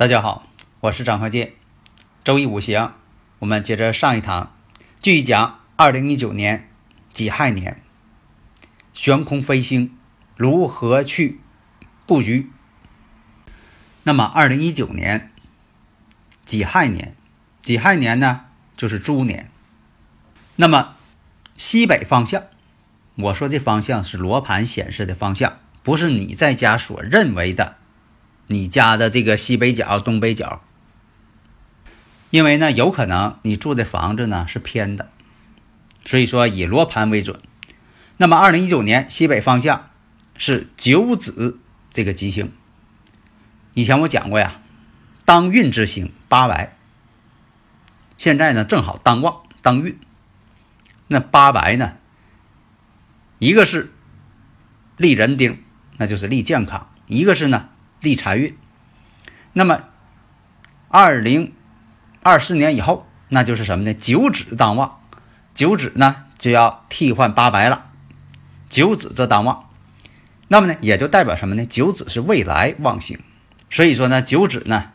大家好，我是张鹤剑。周易五行，我们接着上一堂，继续讲二零一九年己亥年，悬空飞星如何去布局。那么二零一九年己亥年，己亥年呢就是猪年。那么西北方向，我说这方向是罗盘显示的方向，不是你在家所认为的。你家的这个西北角、东北角，因为呢，有可能你住的房子呢是偏的，所以说以罗盘为准。那么，二零一九年西北方向是九子这个吉星。以前我讲过呀，当运之星八白，现在呢正好当旺当运。那八白呢，一个是立人丁，那就是立健康；一个是呢。立财运，那么二零二四年以后，那就是什么呢？九子当旺，九子呢就要替换八白了，九子则当旺。那么呢，也就代表什么呢？九子是未来旺星，所以说呢，九子呢，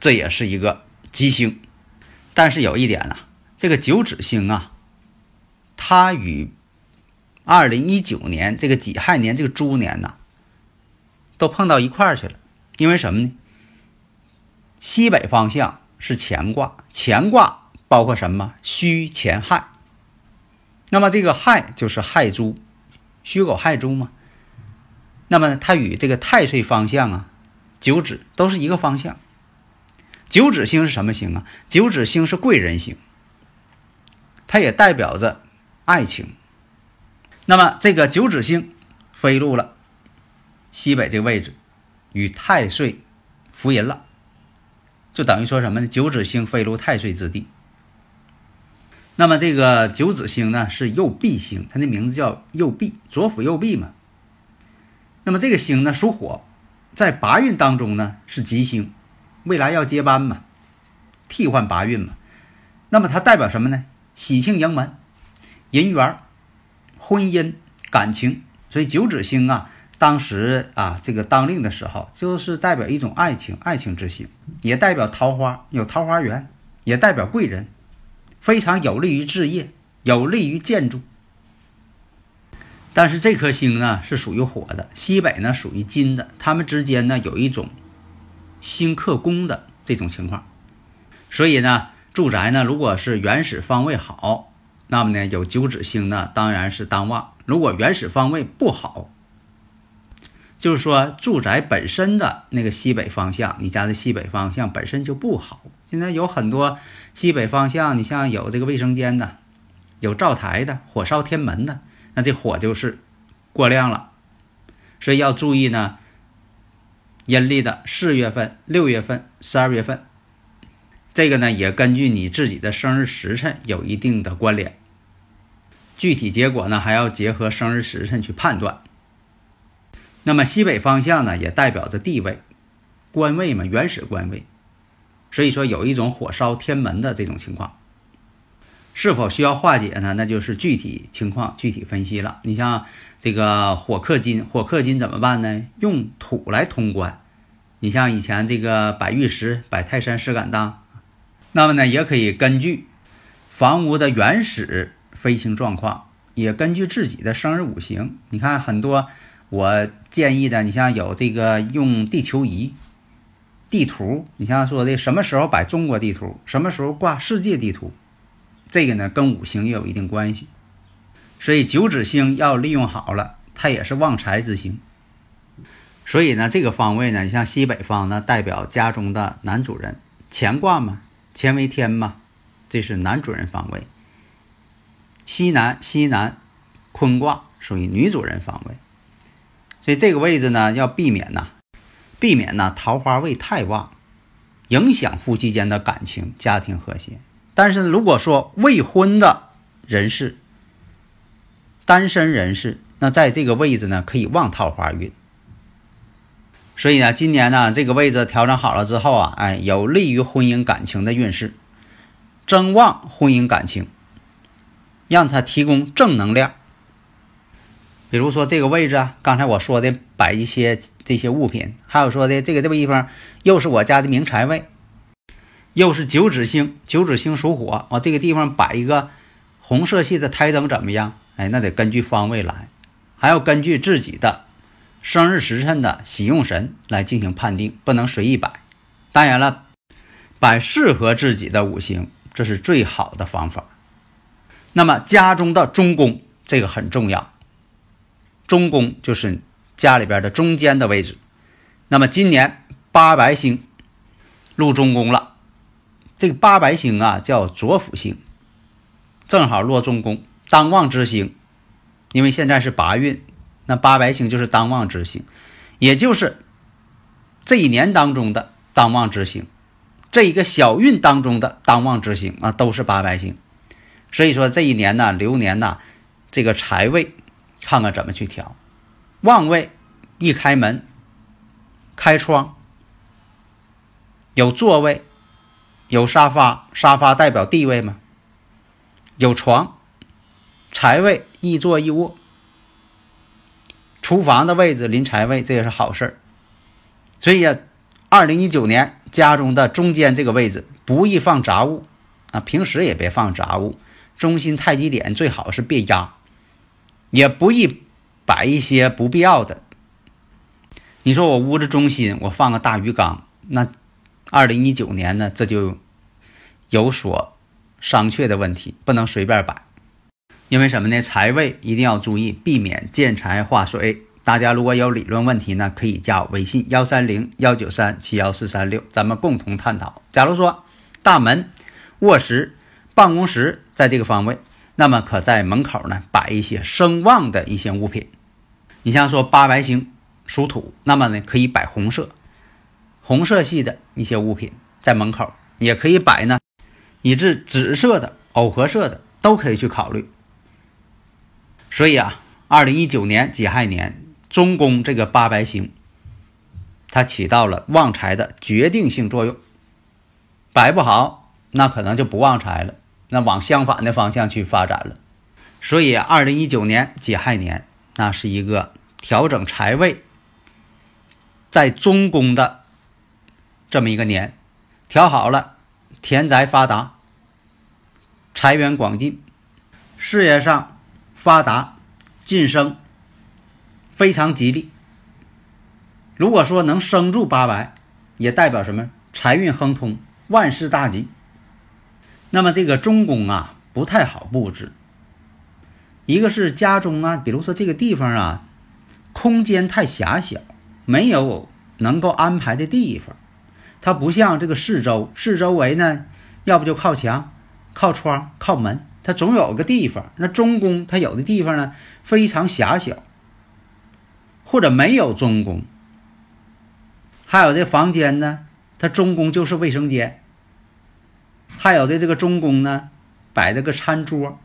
这也是一个吉星。但是有一点呢，这个九子星啊，它与二零一九年这个己亥年这个猪年呐，都碰到一块儿去了。因为什么呢？西北方向是乾卦，乾卦包括什么？戌、乾、亥。那么这个亥就是亥猪，戌狗亥猪嘛。那么它与这个太岁方向啊，九子都是一个方向。九子星是什么星啊？九子星是贵人星，它也代表着爱情。那么这个九子星飞入了西北这个位置。与太岁福人了，就等于说什么呢？九子星飞入太岁之地。那么这个九子星呢是右弼星，它的名字叫右弼，左辅右弼嘛。那么这个星呢属火，在八运当中呢是吉星，未来要接班嘛，替换八运嘛。那么它代表什么呢？喜庆迎门、人缘、婚姻、感情。所以九子星啊。当时啊，这个当令的时候，就是代表一种爱情，爱情之星，也代表桃花，有桃花源，也代表贵人，非常有利于置业，有利于建筑。但是这颗星呢是属于火的，西北呢属于金的，它们之间呢有一种星克宫的这种情况，所以呢，住宅呢如果是原始方位好，那么呢有九紫星呢当然是当旺；如果原始方位不好，就是说，住宅本身的那个西北方向，你家的西北方向本身就不好。现在有很多西北方向，你像有这个卫生间的，有灶台的，火烧天门的，那这火就是过量了。所以要注意呢，阴历的四月份、六月份、十二月份，这个呢也根据你自己的生日时辰有一定的关联。具体结果呢，还要结合生日时辰去判断。那么西北方向呢，也代表着地位、官位嘛，原始官位。所以说有一种火烧天门的这种情况，是否需要化解呢？那就是具体情况具体分析了。你像这个火克金，火克金怎么办呢？用土来通关。你像以前这个摆玉石、摆泰山石敢当，那么呢，也可以根据房屋的原始飞行状况，也根据自己的生日五行。你看很多。我建议的，你像有这个用地球仪、地图，你像说的什么时候摆中国地图，什么时候挂世界地图，这个呢跟五行也有一定关系。所以九紫星要利用好了，它也是旺财之星。所以呢，这个方位呢，你像西北方呢，代表家中的男主人，乾卦嘛，乾为天嘛，这是男主人方位。西南西南，坤卦属于女主人方位，所以这个位置呢要避免呐，避免呐桃花位太旺，影响夫妻间的感情、家庭和谐。但是如果说未婚的人士、单身人士，那在这个位置呢可以旺桃花运。所以呢，今年呢这个位置调整好了之后啊，哎，有利于婚姻感情的运势，增旺婚姻感情，让它提供正能量。比如说这个位置，刚才我说的摆一些这些物品，还有说的这个这个地方又是我家的明财位，又是九紫星，九紫星属火，我这个地方摆一个红色系的台灯怎么样？哎，那得根据方位来，还要根据自己的。生日时辰的喜用神来进行判定，不能随意摆。当然了，摆适合自己的五行，这是最好的方法。那么家中的中宫这个很重要，中宫就是家里边的中间的位置。那么今年八白星入中宫了，这个八白星啊叫左辅星，正好落中宫，当旺之星。因为现在是八运。那八白星就是当旺之星，也就是这一年当中的当旺之星，这一个小运当中的当旺之星啊，都是八白星。所以说这一年呢，流年呢，这个财位看看怎么去调。旺位一开门，开窗，有座位，有沙发，沙发代表地位嘛，有床，财位一坐一卧。厨房的位置临财位，这也是好事儿。所以呀，二零一九年家中的中间这个位置不宜放杂物啊，平时也别放杂物。中心太极点最好是别压，也不宜摆一些不必要的。你说我屋子中心我放个大鱼缸，那二零一九年呢，这就有所商榷的问题，不能随便摆。因为什么呢？财位一定要注意，避免见财化水。大家如果有理论问题呢，可以加我微信幺三零幺九三七幺四三六，咱们共同探讨。假如说大门、卧室、办公室在这个方位，那么可在门口呢摆一些生旺的一些物品。你像说八白星属土，那么呢可以摆红色、红色系的一些物品在门口，也可以摆呢，以至紫色的、藕荷色的都可以去考虑。所以啊，二零一九年己亥年，中宫这个八白星，它起到了旺财的决定性作用。摆不好，那可能就不旺财了，那往相反的方向去发展了。所以二零一九年己亥年，那是一个调整财位在中宫的这么一个年，调好了，田宅发达，财源广进，事业上。发达、晋升，非常吉利。如果说能生住八白，也代表什么？财运亨通，万事大吉。那么这个中宫啊，不太好布置。一个是家中啊，比如说这个地方啊，空间太狭小，没有能够安排的地方。它不像这个四周，四周围呢，要不就靠墙、靠窗、靠门。它总有个地方，那中宫它有的地方呢非常狭小，或者没有中宫，还有这房间呢，它中宫就是卫生间，还有的这个中宫呢摆着个餐桌。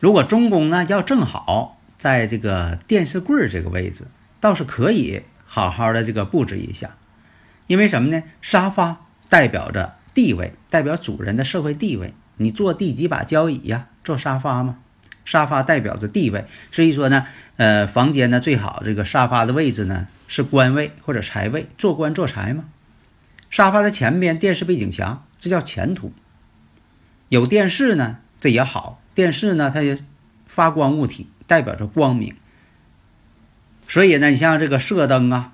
如果中宫呢要正好在这个电视柜这个位置，倒是可以好好的这个布置一下，因为什么呢？沙发代表着地位，代表主人的社会地位。你坐第几把交椅呀？坐沙发吗？沙发代表着地位，所以说呢，呃，房间呢最好这个沙发的位置呢是官位或者财位，做官做财嘛。沙发的前边电视背景墙，这叫前途。有电视呢，这也好。电视呢，它发光物体，代表着光明。所以呢，你像这个射灯啊、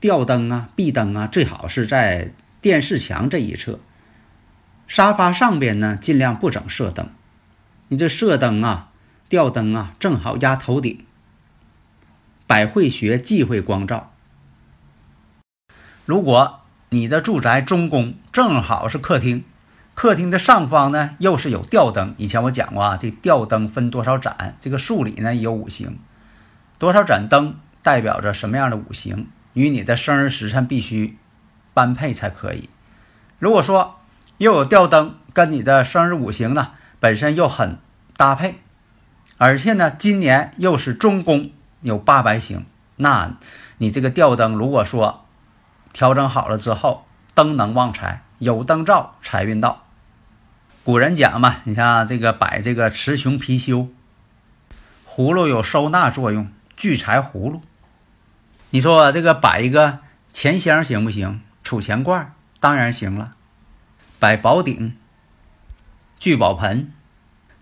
吊灯啊、壁灯啊，最好是在电视墙这一侧。沙发上边呢，尽量不整射灯。你这射灯啊、吊灯啊，正好压头顶。百会穴忌讳光照。如果你的住宅中宫正好是客厅，客厅的上方呢又是有吊灯。以前我讲过啊，这吊灯分多少盏，这个数理呢有五行，多少盏灯代表着什么样的五行，与你的生日时辰必须般配才可以。如果说又有吊灯，跟你的生日五行呢本身又很搭配，而且呢今年又是中宫有八白星，那你这个吊灯如果说调整好了之后，灯能旺财，有灯照财运到。古人讲嘛，你像这个摆这个雌雄貔貅，葫芦有收纳作用，聚财葫芦。你说这个摆一个钱箱行不行？储钱罐当然行了。摆宝鼎、聚宝盆，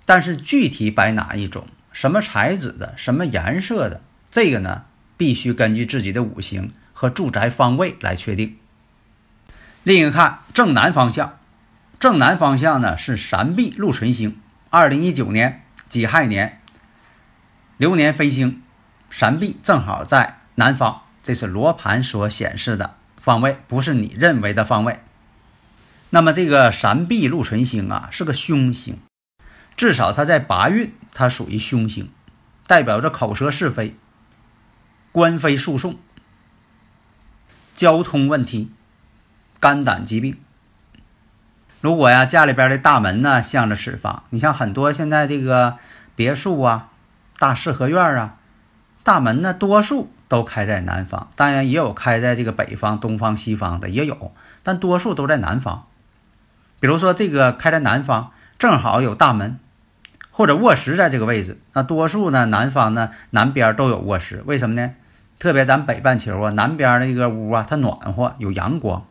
但是具体摆哪一种、什么材质的、什么颜色的，这个呢，必须根据自己的五行和住宅方位来确定。另一个看正南方向，正南方向呢是闪弼禄存星，二零一九年己亥年流年飞星，闪弼正好在南方，这是罗盘所显示的方位，不是你认为的方位。那么这个闪弼禄存星啊，是个凶星，至少它在八运，它属于凶星，代表着口舌是非、官非诉讼、交通问题、肝胆疾病。如果呀，家里边的大门呢向着此方，你像很多现在这个别墅啊、大四合院啊，大门呢多数都开在南方，当然也有开在这个北方、东方、西方的也有，但多数都在南方。比如说这个开在南方，正好有大门，或者卧室在这个位置，那多数呢南方呢南边都有卧室，为什么呢？特别咱北半球啊，南边那个屋啊，它暖和有阳光。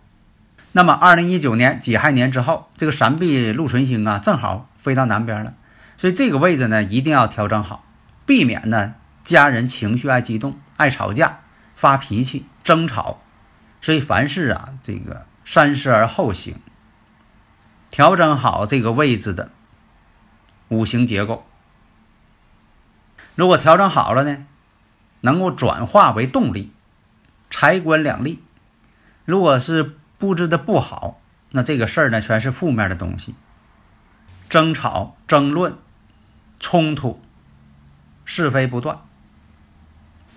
那么二零一九年己亥年之后，这个闪弼禄存星啊，正好飞到南边了，所以这个位置呢一定要调整好，避免呢家人情绪爱激动、爱吵架、发脾气、争吵。所以凡事啊，这个三思而后行。调整好这个位置的五行结构，如果调整好了呢，能够转化为动力，财官两利。如果是布置的不好，那这个事儿呢，全是负面的东西，争吵、争论、冲突、是非不断。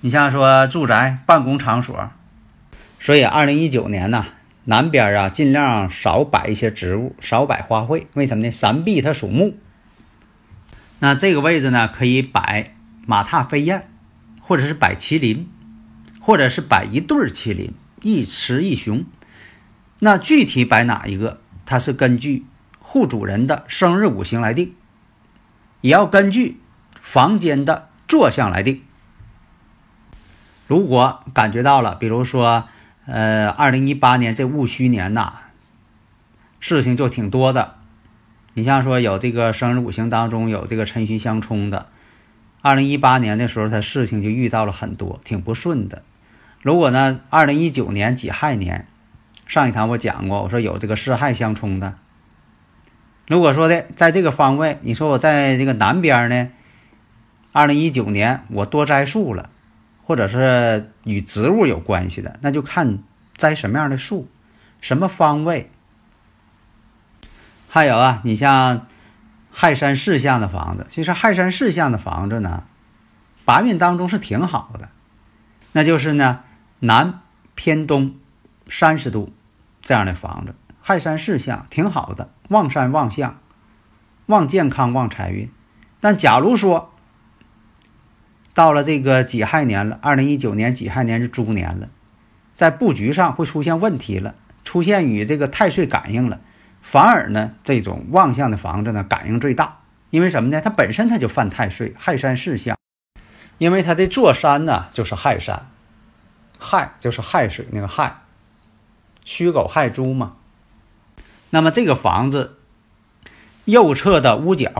你像说住宅、办公场所，所以二零一九年呢。南边啊，尽量少摆一些植物，少摆花卉。为什么呢？三壁它属木，那这个位置呢，可以摆马踏飞燕，或者是摆麒麟，或者是摆一对麒麟，一雌一雄。那具体摆哪一个，它是根据户主人的生日五行来定，也要根据房间的坐向来定。如果感觉到了，比如说。呃，二零一八年这戊戌年呐，事情就挺多的。你像说有这个生日五行当中有这个辰戌相冲的，二零一八年的时候，他事情就遇到了很多，挺不顺的。如果呢，二零一九年己亥年，上一堂我讲过，我说有这个巳亥相冲的。如果说的在这个方位，你说我在这个南边呢，二零一九年我多栽树了。或者是与植物有关系的，那就看栽什么样的树，什么方位。还有啊，你像亥山四向的房子，其实亥山四向的房子呢，八运当中是挺好的。那就是呢，南偏东三十度这样的房子，亥山四向挺好的，旺山旺相，旺健康旺财运。但假如说，到了这个己亥年了，二零一九年己亥年是猪年了，在布局上会出现问题了，出现与这个太岁感应了，反而呢，这种旺相的房子呢感应最大，因为什么呢？它本身它就犯太岁，亥山四象，因为它这座山呢就是亥山，亥就是亥水那个亥，戌狗亥猪嘛，那么这个房子右侧的屋角。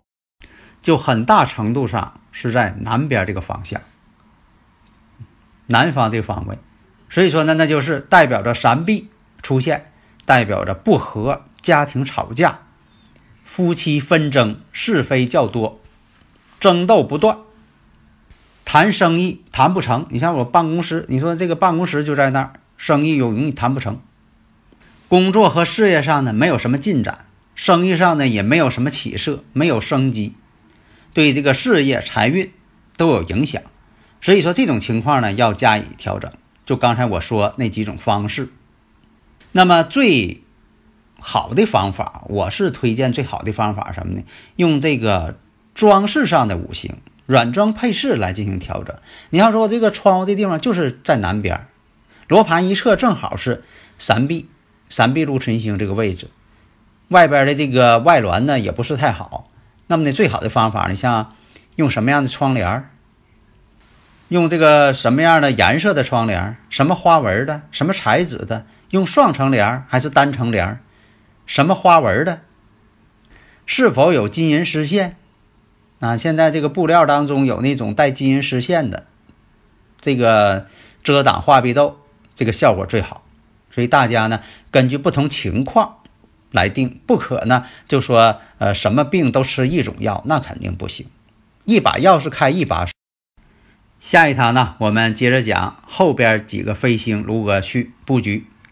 就很大程度上是在南边这个方向，南方这个方位，所以说呢，那就是代表着山壁出现，代表着不和，家庭吵架，夫妻纷争，是非较多，争斗不断，谈生意谈不成。你像我办公室，你说这个办公室就在那儿，生意又容易谈不成。工作和事业上呢没有什么进展，生意上呢也没有什么起色，没有生机，对这个事业、财运都有影响。所以说这种情况呢要加以调整。就刚才我说那几种方式，那么最好的方法，我是推荐最好的方法什么呢？用这个装饰上的五行软装配饰来进行调整。你要说这个窗户这地方就是在南边，罗盘一侧正好是三壁，三壁禄存星这个位置，外边的这个外峦呢也不是太好。那么呢，最好的方法，你像用什么样的窗帘？用这个什么样的颜色的窗帘？什么花纹的？什么材质的？用双层帘还是单层帘？什么花纹的？是否有金银丝线？啊，现在这个布料当中有那种带金银丝线的，这个遮挡画壁痘，这个效果最好。所以大家呢，根据不同情况来定，不可呢就说呃什么病都吃一种药，那肯定不行。一把钥匙开一把锁。下一堂呢，我们接着讲后边几个飞星如何去布局。